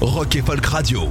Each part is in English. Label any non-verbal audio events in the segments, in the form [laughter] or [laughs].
Rock et Folk Radio.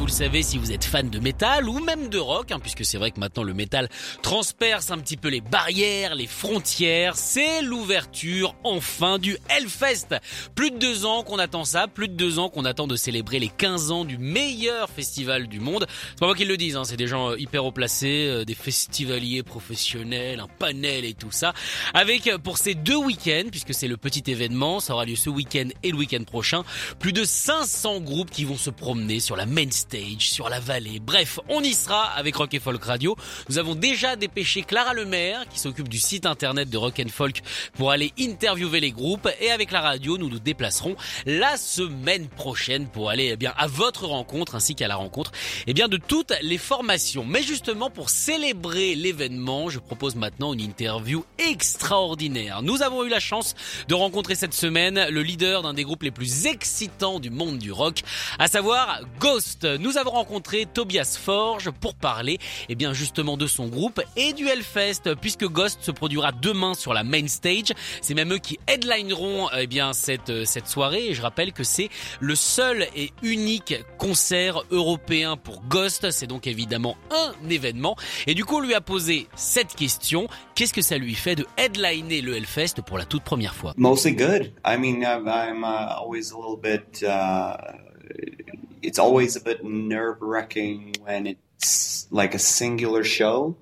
Vous le savez si vous êtes fan de métal ou même de rock, hein, puisque c'est vrai que maintenant le métal transperce un petit peu les barrières, les frontières. C'est l'ouverture enfin du Hellfest. Plus de deux ans qu'on attend ça, plus de deux ans qu'on attend de célébrer les 15 ans du meilleur festival du monde. C'est pas moi qui le dis, hein, c'est des gens euh, hyper haut placés, euh, des festivaliers professionnels, un panel et tout ça. Avec euh, pour ces deux week-ends, puisque c'est le petit événement, ça aura lieu ce week-end et le week-end prochain, plus de 500 groupes qui vont se promener sur la main stage, sur la vallée. Bref, on y sera avec Rock and Folk Radio. Nous avons déjà dépêché Clara Lemaire, qui s'occupe du site internet de Rock and Folk, pour aller interviewer les groupes. Et avec la radio, nous nous déplacerons la semaine prochaine pour aller eh bien à votre rencontre ainsi qu'à la rencontre eh bien de toutes les formations. Mais justement pour célébrer l'événement, je propose maintenant une interview extraordinaire. Nous avons eu la chance de rencontrer cette semaine le leader d'un des groupes les plus excitants du monde du rock, à savoir Ghost nous avons rencontré Tobias Forge pour parler eh bien justement de son groupe et du Hellfest puisque Ghost se produira demain sur la main stage. C'est même eux qui headlineront eh bien cette cette soirée. Et je rappelle que c'est le seul et unique concert européen pour Ghost, c'est donc évidemment un événement. Et du coup on lui a posé cette question, qu'est-ce que ça lui fait de headliner le Hellfest pour la toute première fois? Mostly good. I mean, I'm, I'm uh, always a little bit uh, it's always a bit nerve wracking when it's like a singular show.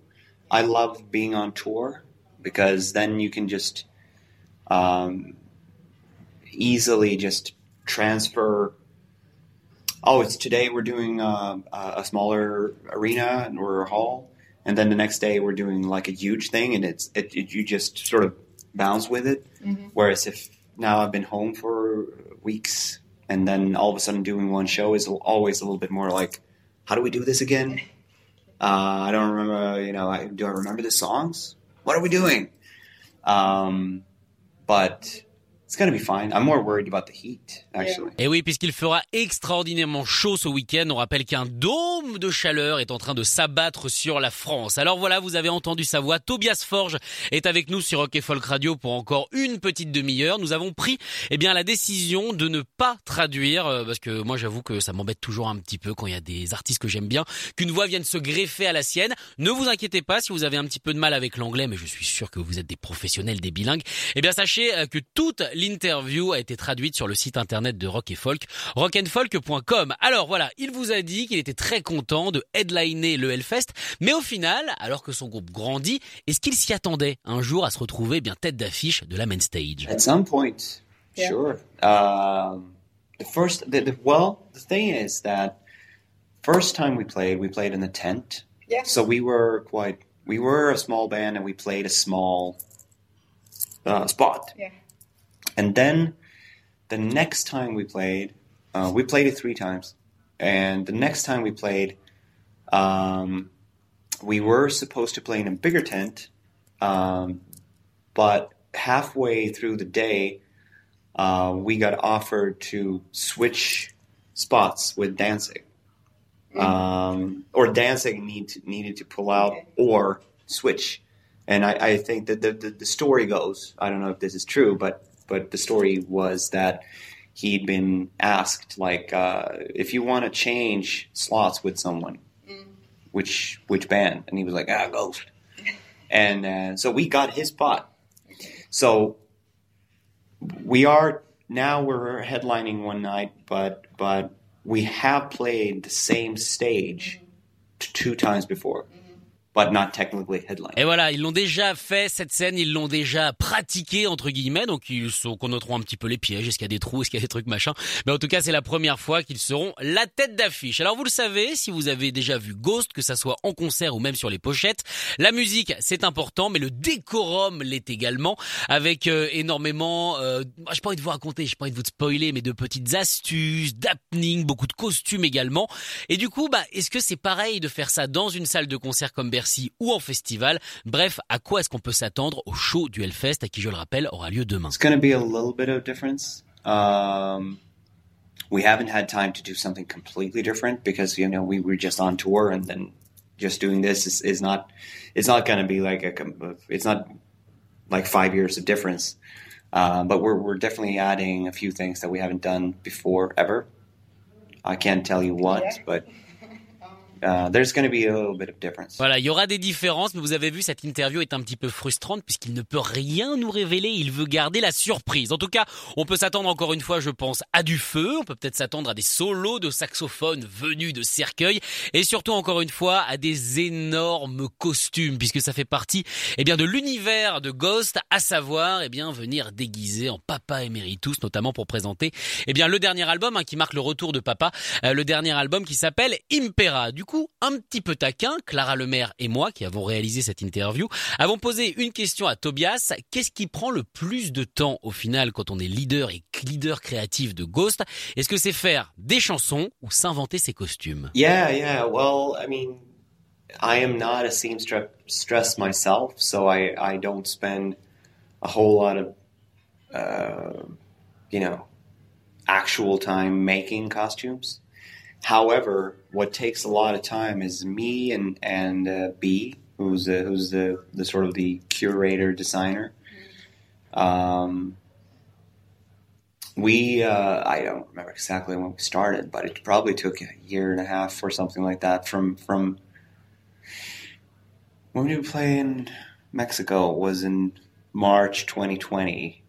I love being on tour because then you can just um, easily just transfer. Oh, it's today we're doing uh, a smaller arena or a hall, and then the next day we're doing like a huge thing, and it's it, it you just sort of bounce with it. Mm-hmm. Whereas if now I've been home for weeks and then all of a sudden doing one show is always a little bit more like, how do we do this again? Uh, I don't remember, you know, I, do I remember the songs? What are we doing? Um, but It's gonna be fine. I'm more worried about the heat, actually. Et oui, puisqu'il fera extraordinairement chaud ce week-end, on rappelle qu'un dôme de chaleur est en train de s'abattre sur la France. Alors voilà, vous avez entendu sa voix. Tobias Forge est avec nous sur Rock Folk Radio pour encore une petite demi-heure. Nous avons pris, eh bien, la décision de ne pas traduire, euh, parce que moi, j'avoue que ça m'embête toujours un petit peu quand il y a des artistes que j'aime bien, qu'une voix vienne se greffer à la sienne. Ne vous inquiétez pas si vous avez un petit peu de mal avec l'anglais, mais je suis sûr que vous êtes des professionnels, des bilingues. Eh bien, sachez euh, que toute L'interview a été traduite sur le site internet de Rock et Folk, rockandfolk.com. Alors voilà, il vous a dit qu'il était très content de headliner le Hellfest, mais au final, alors que son groupe grandit, est-ce qu'il s'y attendait un jour à se retrouver bien tête d'affiche de la main stage? At some point, sure. Uh, the first, the, the, well, the thing is that first time we played, we played in the tent. Yeah. So we were quite, we were a small band and we played a small uh, spot. Yeah. And then the next time we played, uh, we played it three times. And the next time we played, um, we were supposed to play in a bigger tent, um, but halfway through the day, uh, we got offered to switch spots with Danzig. Mm-hmm. Um, or Danzig need to, needed to pull out or switch. And I, I think that the, the, the, story goes, I don't know if this is true, but but the story was that he'd been asked like uh, if you want to change slots with someone, mm. which which band, and he was like ah Ghost, and uh, so we got his spot. So we are now we're headlining one night, but but we have played the same stage mm-hmm. two times before. But not technically headline. Et voilà, ils l'ont déjà fait cette scène, ils l'ont déjà pratiqué entre guillemets, donc ils sont connaîtront un petit peu les pièges, est-ce qu'il y a des trous, est-ce qu'il y a des trucs machin. Mais en tout cas, c'est la première fois qu'ils seront la tête d'affiche. Alors vous le savez, si vous avez déjà vu Ghost, que ça soit en concert ou même sur les pochettes, la musique c'est important, mais le décorum l'est également, avec euh, énormément. Euh, j'ai pas envie de vous raconter, j'ai pas envie de vous spoiler, mais de petites astuces, d'happening, beaucoup de costumes également. Et du coup, bah, est-ce que c'est pareil de faire ça dans une salle de concert comme Bercy ou en festival. Bref, à quoi est-ce qu'on peut s'attendre au show du Hellfest à qui, je le rappelle, aura lieu demain It's going to be a little bit of difference. Um, we haven't had time to do something completely different because you know we were just on tour and then just doing this is, is not it's not going to be like a it's not like five years of difference. Uh, but we're we're definitely adding a few things that we haven't done before ever. I can't tell you what, but Uh, there's going to be a little bit of difference. Voilà, il y aura des différences, mais vous avez vu, cette interview est un petit peu frustrante puisqu'il ne peut rien nous révéler. Il veut garder la surprise. En tout cas, on peut s'attendre encore une fois, je pense, à du feu. On peut peut-être s'attendre à des solos de saxophone venus de cercueil et surtout encore une fois à des énormes costumes puisque ça fait partie, eh bien, de l'univers de Ghost, à savoir, eh bien, venir déguisé en Papa Emeritus, notamment pour présenter, eh bien, le dernier album hein, qui marque le retour de Papa, euh, le dernier album qui s'appelle Impera. Du un petit peu taquin, Clara Lemaire et moi, qui avons réalisé cette interview, avons posé une question à Tobias. Qu'est-ce qui prend le plus de temps au final quand on est leader et leader créatif de Ghost? Est-ce que c'est faire des chansons ou s'inventer ses costumes? Yeah, yeah. Well, I mean, I am not a seamstress myself, so I, I don't spend a whole lot of, uh, you know, actual time making costumes. However, what takes a lot of time is me and and uh, B, who's the, who's the the sort of the curator designer. Um, we uh, I don't remember exactly when we started, but it probably took a year and a half or something like that from from when we play in Mexico was in March 2020,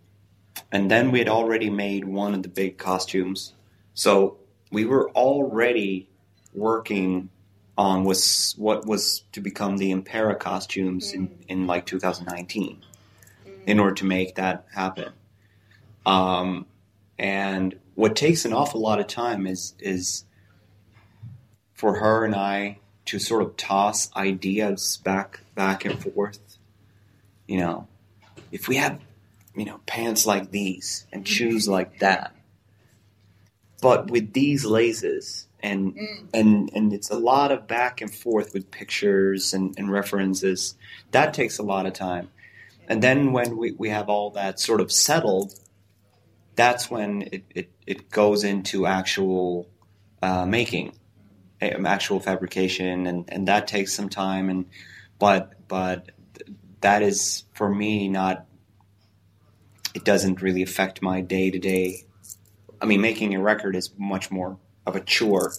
and then we had already made one of the big costumes. So we were already working on was what was to become the Impera costumes in, in like 2019 in order to make that happen. Um, and what takes an awful lot of time is is for her and I to sort of toss ideas back back and forth. You know, if we have you know pants like these and shoes like that, but with these lasers, and mm. and and it's a lot of back and forth with pictures and, and references that takes a lot of time and then when we, we have all that sort of settled that's when it, it, it goes into actual uh, making um, actual fabrication and, and that takes some time and but but that is for me not it doesn't really affect my day to day I mean, making a record is much more of a chore.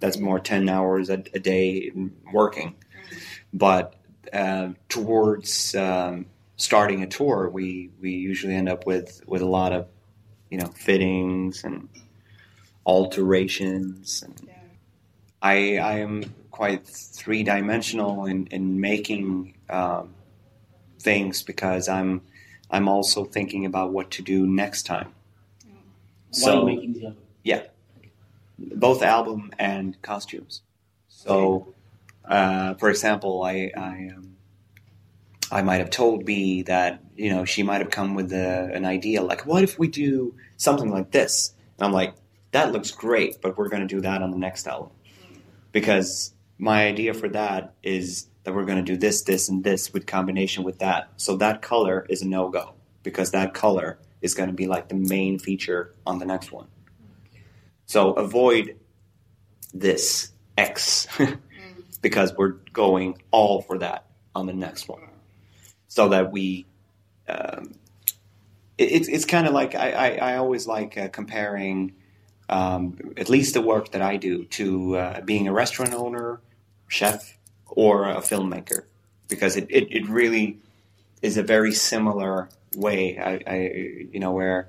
That's more ten hours a, a day working. But uh, towards um, starting a tour, we we usually end up with with a lot of you know fittings and alterations. And I I am quite three dimensional in in making um, things because I'm I'm also thinking about what to do next time. So, making the album? Yeah, both album and costumes. So, uh, for example, I I, um, I might have told B that you know she might have come with a, an idea like, what if we do something like this? And I'm like, that looks great, but we're going to do that on the next album because my idea for that is that we're going to do this, this, and this with combination with that. So that color is a no go because that color is going to be like the main feature on the next one. So avoid this X [laughs] because we're going all for that on the next one. So that we, um, it, it's, it's kind of like I, I, I, always like uh, comparing um, at least the work that I do to uh, being a restaurant owner, chef, or a filmmaker because it, it, it really is a very similar way. I, I, you know, where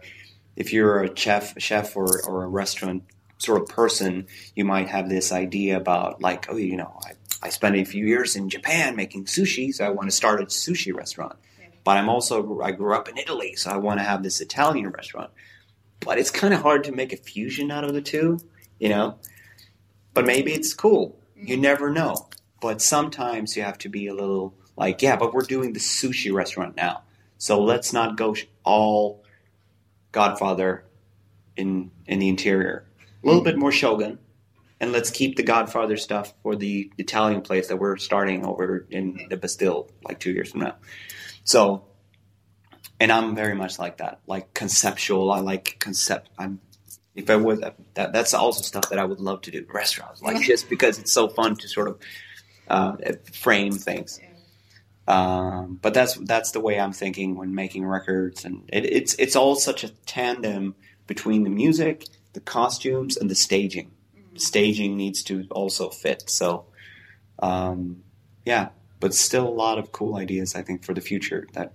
if you're a chef, chef or, or a restaurant sort of person, you might have this idea about like, oh, you know, I, I spent a few years in Japan making sushi, so I want to start a sushi restaurant. But I'm also I grew up in Italy, so I want to have this Italian restaurant. But it's kind of hard to make a fusion out of the two, you know. But maybe it's cool. You mm-hmm. never know. But sometimes you have to be a little like, yeah, but we're doing the sushi restaurant now, so let's not go all Godfather in in the interior. A little bit more Shogun, and let's keep the Godfather stuff for the Italian place that we're starting over in the Bastille like two years from now. So, and I'm very much like that, like conceptual. I like concept. I'm if I was that, that's also stuff that I would love to do restaurants, like [laughs] just because it's so fun to sort of uh, frame things. Um, but that's that's the way I'm thinking when making records, and it, it's it's all such a tandem between the music, the costumes, and the staging. The staging needs to also fit. So, um, yeah, but still a lot of cool ideas, I think, for the future that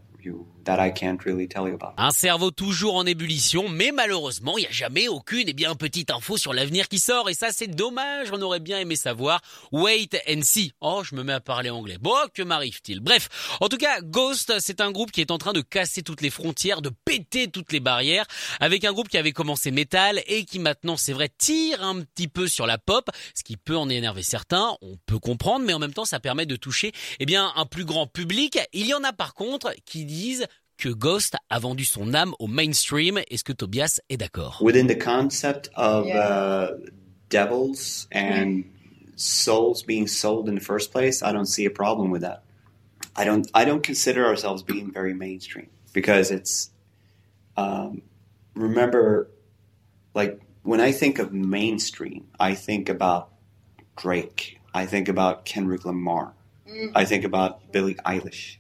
that I can't really tell you about. Un cerveau toujours en ébullition, mais malheureusement, il n'y a jamais aucune et bien petite info sur l'avenir qui sort, et ça c'est dommage, on aurait bien aimé savoir. Wait and see. Oh, je me mets à parler anglais. Bon, que m'arrive-t-il? Bref, en tout cas, Ghost, c'est un groupe qui est en train de casser toutes les frontières, de péter toutes les barrières, avec un groupe qui avait commencé métal et qui maintenant, c'est vrai, tire un petit peu sur la pop, ce qui peut en énerver certains, on peut comprendre, mais en même temps, ça permet de toucher, eh bien, un plus grand public. Il y en a par contre qui disent que Ghost a vendu son âme au mainstream. Est-ce que Tobias est d'accord? Within the concept of uh, devils and souls being sold in the first place, I don't see a problem with that. I don't. I don't consider ourselves being very mainstream because it's. Um, remember, like when I think of mainstream, I think about Drake. I think about Kendrick Lamar. Mm. I think about Billie Eilish.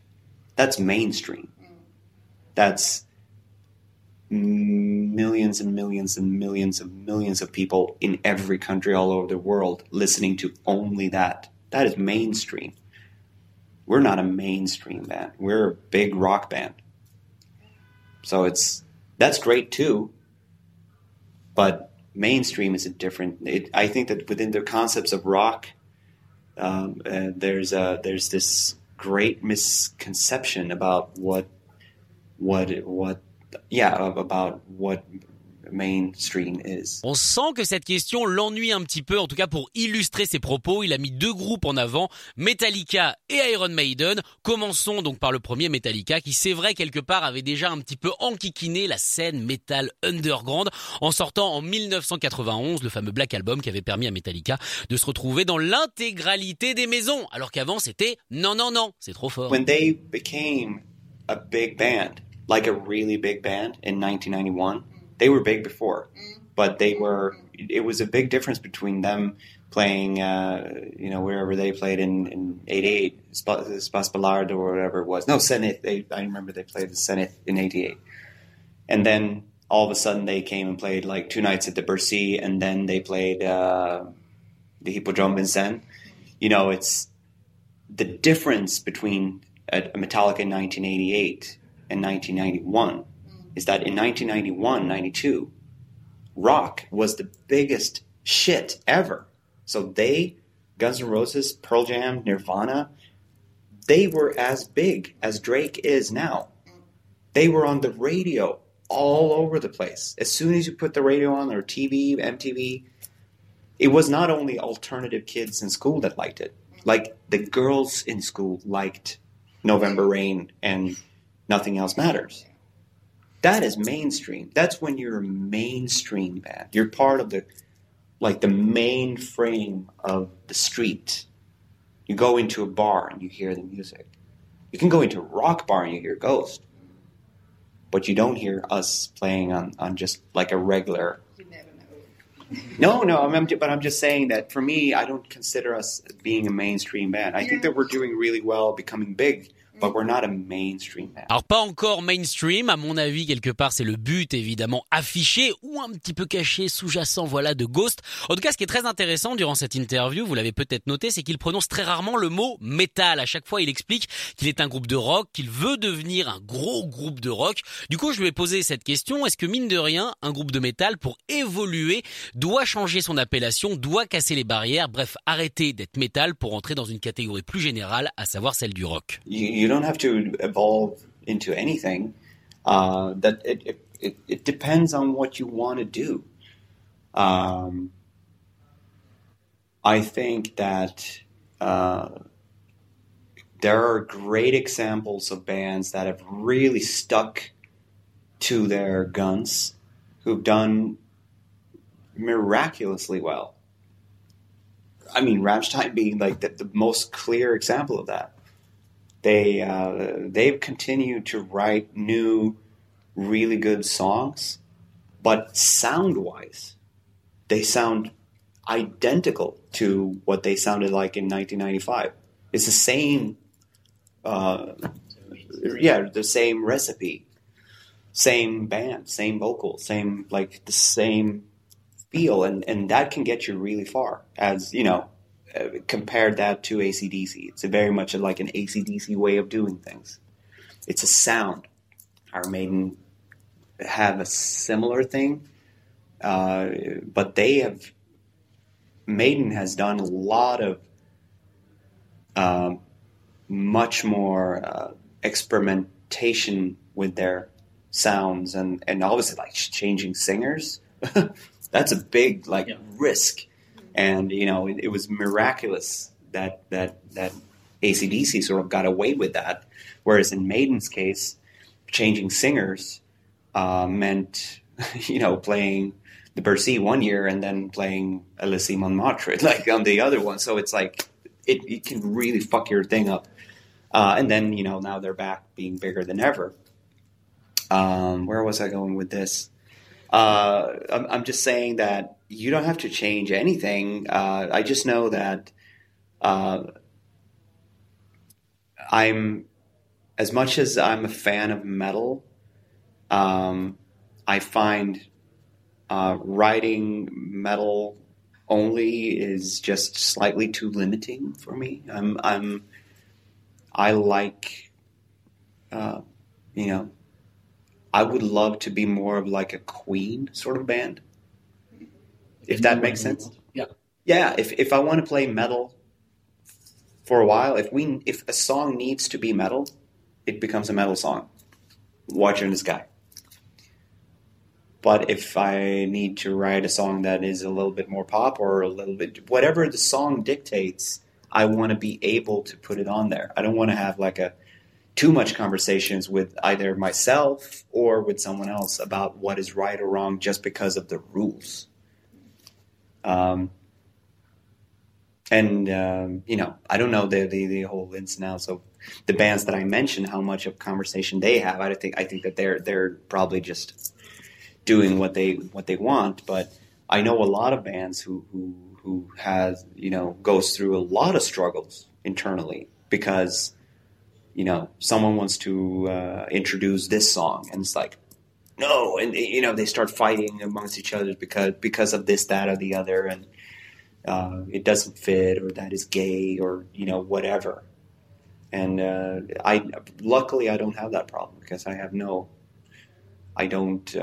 That's mainstream that's millions and millions and millions of millions of people in every country all over the world listening to only that. That is mainstream. We're not a mainstream band. We're a big rock band. So it's that's great too. But mainstream is a different. It, I think that within the concepts of rock, um, uh, there's a, there's this great misconception about what what what yeah about what mainstream is. On sent que cette question l'ennuie un petit peu, en tout cas pour illustrer ses propos, il a mis deux groupes en avant, Metallica et Iron Maiden. Commençons donc par le premier Metallica, qui c'est vrai quelque part avait déjà un petit peu enquiquiné la scène metal underground en sortant en 1991 le fameux Black Album qui avait permis à Metallica de se retrouver dans l'intégralité des maisons, alors qu'avant c'était non non non, c'est trop fort. When they became a big band, like a really big band in 1991. They were big before, but they were. It was a big difference between them playing, uh, you know, wherever they played in, in 88, Spas Ballard or whatever it was. No, Zenith. They, I remember they played the Zenith in 88. And then all of a sudden they came and played like two nights at the Bercy, and then they played uh, the Hippodrome Vincennes. You know, it's the difference between a Metallica in 1988 in 1991 is that in 1991, 92, rock was the biggest shit ever. So they, Guns N' Roses, Pearl Jam, Nirvana, they were as big as Drake is now. They were on the radio all over the place. As soon as you put the radio on or TV, MTV, it was not only alternative kids in school that liked it. Like the girls in school liked November Rain and nothing else matters. That is mainstream. That's when you're a mainstream band. You're part of the like the main frame of the street. You go into a bar and you hear the music. You can go into a rock bar and you hear Ghost. But you don't hear us playing on, on just like a regular [laughs] no, no, I'm, but I'm just saying that for me, I don't consider us being a mainstream band. I think that we're doing really well, becoming big but we're not a mainstream band. Alors pas encore mainstream, à mon avis quelque part c'est le but évidemment affiché ou un petit peu caché, sous-jacent voilà de Ghost. En tout cas ce qui est très intéressant durant cette interview, vous l'avez peut-être noté, c'est qu'il prononce très rarement le mot métal. À chaque fois il explique qu'il est un groupe de rock, qu'il veut devenir un gros groupe de rock. Du coup je lui ai posé cette question, est-ce que mine de rien un groupe de métal pour évoluer doit changer son appellation, doit casser les barrières, bref arrêter d'être métal pour entrer dans une catégorie plus générale, à savoir celle du rock. you don't have to evolve into anything. Uh, that it, it, it depends on what you want to do. Um, I think that uh, there are great examples of bands that have really stuck to their guns, who've done miraculously well. I mean, Rammstein being like the, the most clear example of that they uh, they've continued to write new, really good songs, but sound wise, they sound identical to what they sounded like in 1995. It's the same, uh, yeah, the same recipe, same band, same vocal, same like the same feel, and and that can get you really far. As you know, uh, compared that to ACDC. It's very much like an ACDC way of doing things. It's a sound. Iron Maiden have a similar thing, uh, but they have. Maiden has done a lot of um, much more uh, experimentation with their sounds and, and obviously like changing singers. [laughs] That's a big like yeah. risk and you know it, it, was miraculous that that that ACDC sort of got away with that, whereas in Maiden's case, changing singers uh, meant [laughs] you know playing the Bercy one year and then playing Elysée Montmartre [laughs] like on the other one. So it's like it, it can really fuck your thing up. Uh, and then you know now they're back being bigger than ever. Um, where was I going with this? Uh, I'm, I'm, just saying that you don't have to change anything. Uh, I just know that uh, I'm, as much as I'm a fan of metal, um, I find uh, writing metal only is just slightly too limiting for me. I'm, I'm I like, uh, you know, I would love to be more of like a Queen sort of band, if that makes sense. Yeah. Yeah. If if I want to play metal for a while, if we if a song needs to be metal, it becomes a metal song. Watcher in the Sky. But if I need to write a song that is a little bit more pop or a little bit whatever the song dictates, I want to be able to put it on there. I don't want to have like a too much conversations with either myself or with someone else about what is right or wrong just because of the rules. Um, and um, you know, I don't know the, the the whole ins and outs of the bands that I mentioned, how much of conversation they have. I think I think that they're they're probably just doing what they what they want. But I know a lot of bands who who who has you know goes through a lot of struggles internally because you know, someone wants to uh, introduce this song, and it's like, no, and you know, they start fighting amongst each other because because of this, that, or the other, and uh, it doesn't fit, or that is gay, or you know, whatever. And uh, I, luckily, I don't have that problem because I have no, I don't.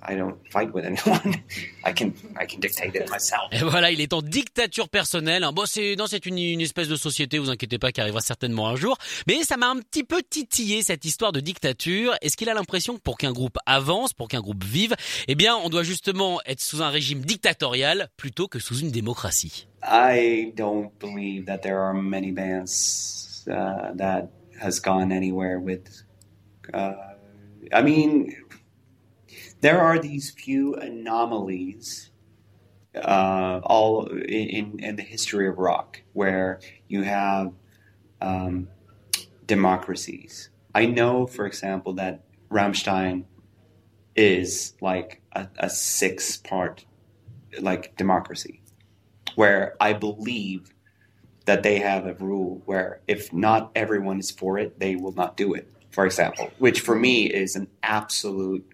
I don't fight with anyone. [laughs] I can, I can dictate it myself. Et voilà, il est en dictature personnelle. Bon, c'est, non, c'est une, une, espèce de société, vous inquiétez pas, qui arrivera certainement un jour. Mais ça m'a un petit peu titillé, cette histoire de dictature. Est-ce qu'il a l'impression que pour qu'un groupe avance, pour qu'un groupe vive, eh bien, on doit justement être sous un régime dictatorial plutôt que sous une démocratie? I don't believe that there are many bands uh, that has gone anywhere with, uh, I mean, there are these few anomalies uh, all in, in the history of rock where you have um, democracies. I know, for example, that Rammstein is like a, a six part like democracy where I believe that they have a rule where if not everyone is for it, they will not do it. For example, which for me is an absolute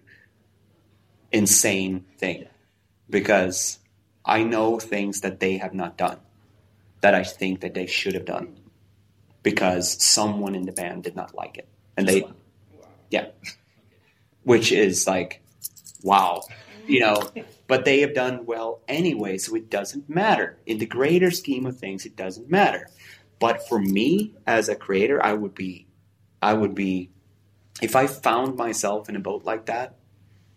insane thing because I know things that they have not done that I think that they should have done because someone in the band did not like it. And they, yeah, which is like, wow, you know, but they have done well anyway, so it doesn't matter. In the greater scheme of things, it doesn't matter. But for me as a creator, I would be, I would be, if I found myself in a boat like that,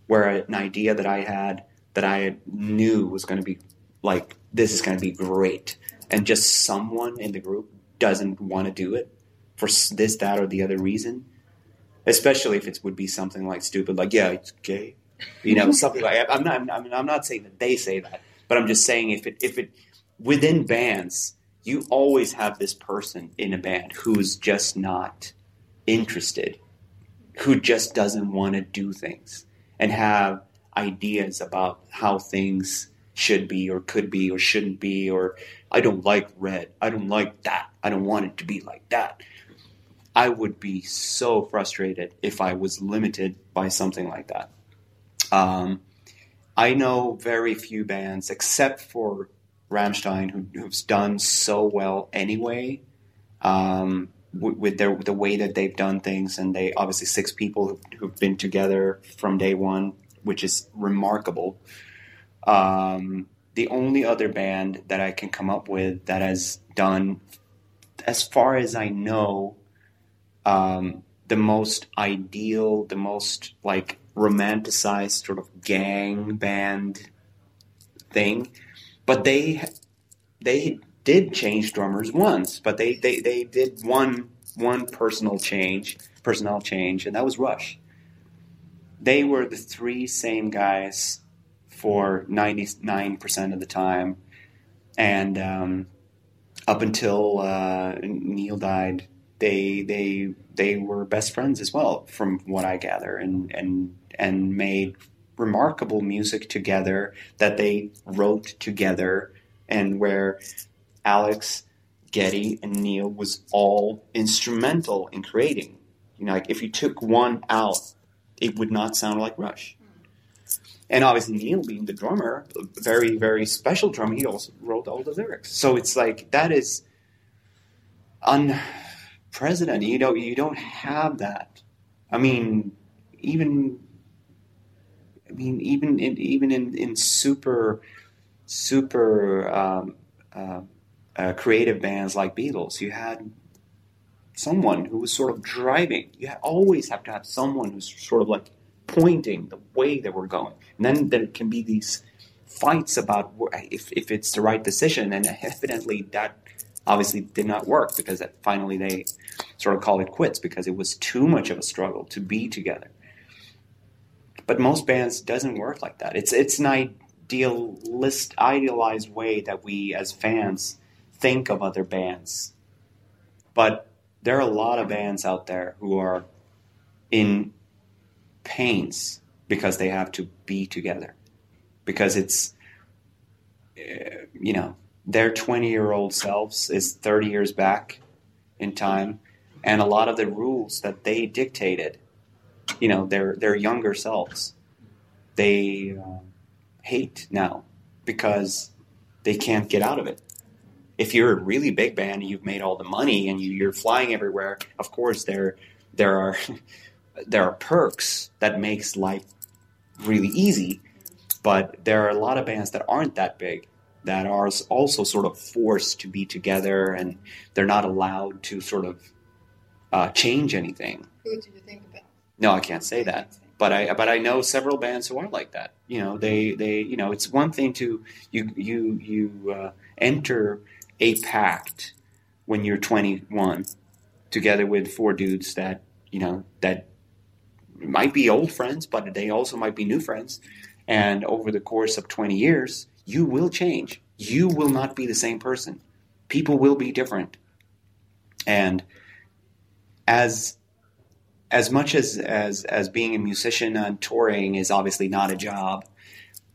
where an idea that I had that I knew was going to be like, this is going to be great, and just someone in the group doesn't want to do it for this, that, or the other reason, especially if it would be something like stupid, like, yeah, it's gay, you know, [laughs] something like I'm not, I'm, I'm not saying that they say that, but I'm just saying if it, if it, within bands, you always have this person in a band who's just not interested, who just doesn't want to do things and have ideas about how things should be or could be or shouldn't be or I don't like red. I don't like that. I don't want it to be like that. I would be so frustrated if I was limited by something like that. Um, I know very few bands, except for Rammstein, who, who's done so well anyway, um, with, their the way that they've done things, and they obviously six people who've been together from day one, which is remarkable. Um, the only other band that I can come up with that has done, as far as I know, um, the most ideal, the most like romanticized sort of gang band thing, but they they did change drummers once, but they they, they did one one personal change, personnel change, and that was Rush. They were the three same guys for ninety nine percent of the time, and um, up until uh, Neil died, they they they were best friends as well, from what I gather, and and and made remarkable music together that they wrote together, and where Alex, Geddy, and Neil was all instrumental in creating. You know, like if you took one out, it would not sound like Rush. And obviously Neil being the drummer, very, very special drummer, he also wrote all the lyrics. So it's like that is unprecedented. You know, you don't have that. I mean, even I mean, even in, even in, in super super um, uh, uh, creative bands like Beatles, you had someone who was sort of driving. You always have to have someone who's sort of like pointing the way that we're going, and then there can be these fights about if, if it's the right decision, and evidently that obviously did not work because finally they sort of called it quits because it was too much of a struggle to be together. But most bands doesn't work like that. It's it's an idealist, idealized way that we as fans think of other bands. But there are a lot of bands out there who are in pains because they have to be together. Because it's, uh, you know, their 20 year old selves is 30 years back in time. And a lot of the rules that they dictated, you know, their, their younger selves, they uh, hate now because they can't get out of it if you're a really big band and you've made all the money and you, are flying everywhere, of course there there are [laughs] there are perks that makes life really easy. But there are a lot of bands that aren't that big that are also sort of forced to be together and they're not allowed to sort of uh, change anything. Who do you think about? No, I can't say that. But I but I know several bands who are like that. You know, they they you know it's one thing to you you you uh, enter a pact when you're 21 together with four dudes that you know that might be old friends but they also might be new friends. And over the course of 20 years you will change. You will not be the same person. People will be different. And as as much as as as being a musician and touring is obviously not a job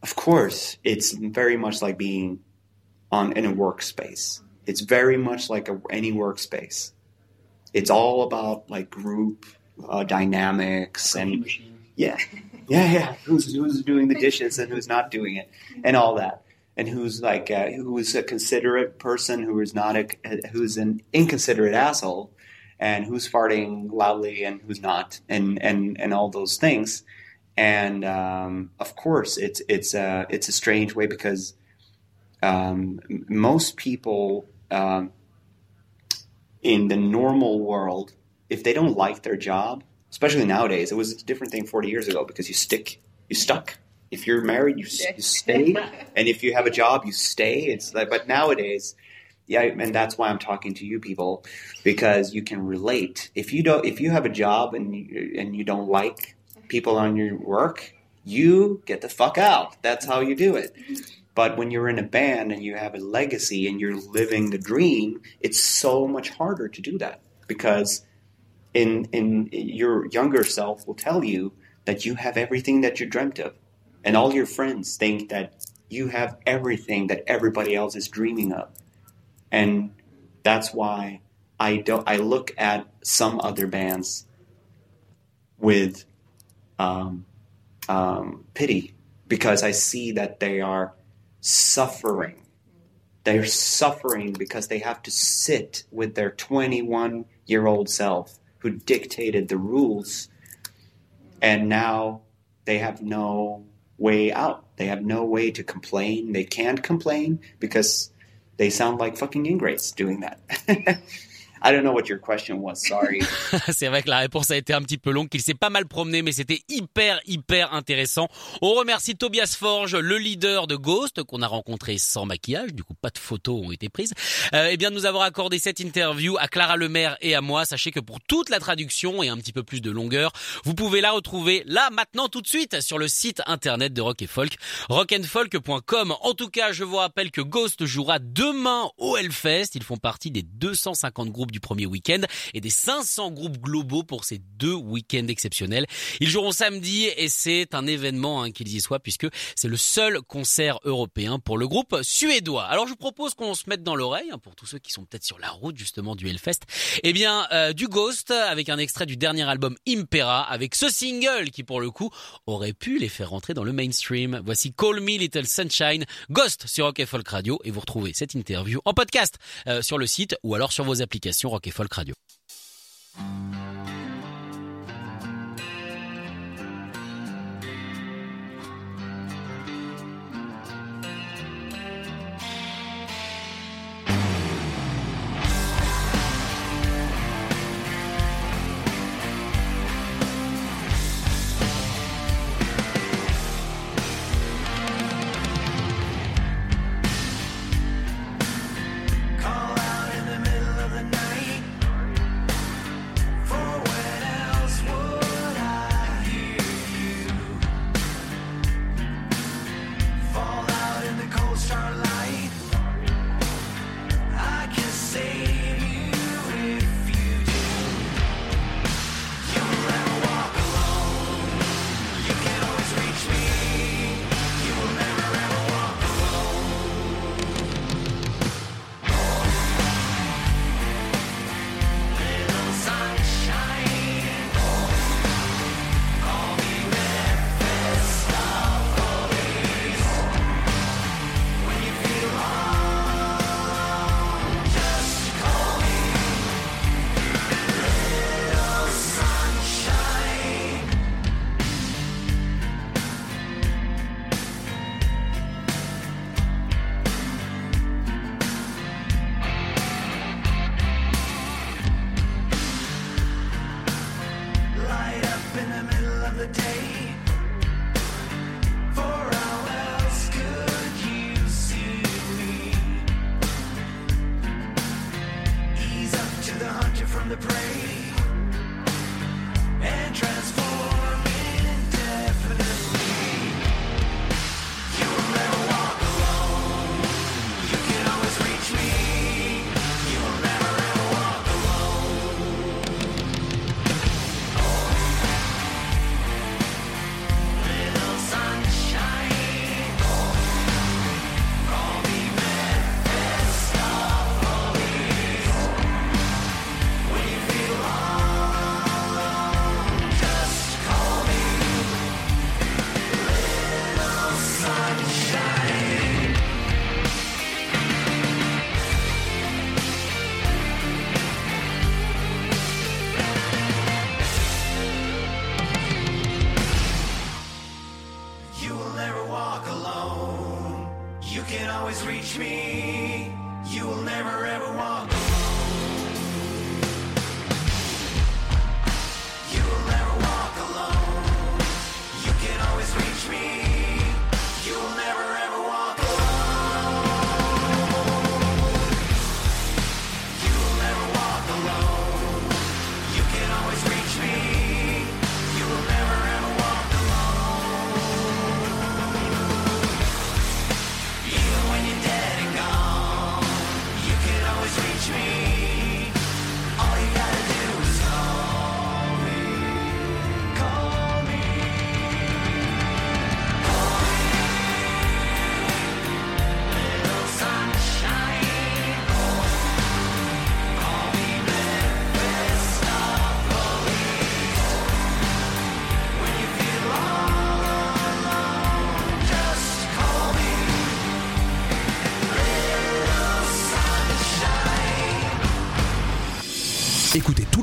of course it's very much like being on in a workspace. It's very much like a, any workspace. It's all about like group uh, dynamics and yeah, [laughs] yeah, yeah. Who's who's doing the dishes and who's not doing it, and all that, and who's like uh, who's a considerate person, who is not a who's an inconsiderate asshole, and who's farting loudly and who's not, and and and all those things. And um, of course, it's it's a it's a strange way because um, most people um, in the normal world, if they don't like their job, especially nowadays, it was a different thing 40 years ago because you stick, you stuck. If you're married, you, you stay, [laughs] and if you have a job, you stay. It's like, but nowadays, yeah, and that's why I'm talking to you people because you can relate. If you don't, if you have a job and you, and you don't like people on your work, you get the fuck out. That's how you do it. But when you're in a band and you have a legacy and you're living the dream, it's so much harder to do that because in in your younger self will tell you that you have everything that you dreamt of. And all your friends think that you have everything that everybody else is dreaming of. And that's why I don't I look at some other bands with um, um, pity because I see that they are suffering. They're suffering because they have to sit with their 21 year old self who dictated the rules, and now they have no way out. They have no way to complain. They can't complain because they sound like fucking ingrates doing that. [laughs] I don't know what your question was. Sorry. [laughs] c'est vrai que la réponse a été un petit peu longue, qu'il s'est pas mal promené, mais c'était hyper, hyper intéressant. On remercie Tobias Forge, le leader de Ghost, qu'on a rencontré sans maquillage. Du coup, pas de photos ont été prises. Euh, eh bien, nous avons accordé cette interview à Clara Lemaire et à moi. Sachez que pour toute la traduction et un petit peu plus de longueur, vous pouvez la retrouver là, maintenant, tout de suite, sur le site internet de Rock et Folk, rockandfolk.com. En tout cas, je vous rappelle que Ghost jouera demain au Hellfest. Ils font partie des 250 groupes du premier week-end et des 500 groupes globaux pour ces deux week-ends exceptionnels. Ils joueront samedi et c'est un événement hein, qu'ils y soient puisque c'est le seul concert européen pour le groupe suédois. Alors je vous propose qu'on se mette dans l'oreille hein, pour tous ceux qui sont peut-être sur la route justement du Hellfest. Eh bien euh, du Ghost avec un extrait du dernier album Impera avec ce single qui pour le coup aurait pu les faire rentrer dans le mainstream. Voici Call Me Little Sunshine, Ghost sur Rock Folk Radio et vous retrouvez cette interview en podcast euh, sur le site ou alors sur vos applications Rock et Folk Radio. the day.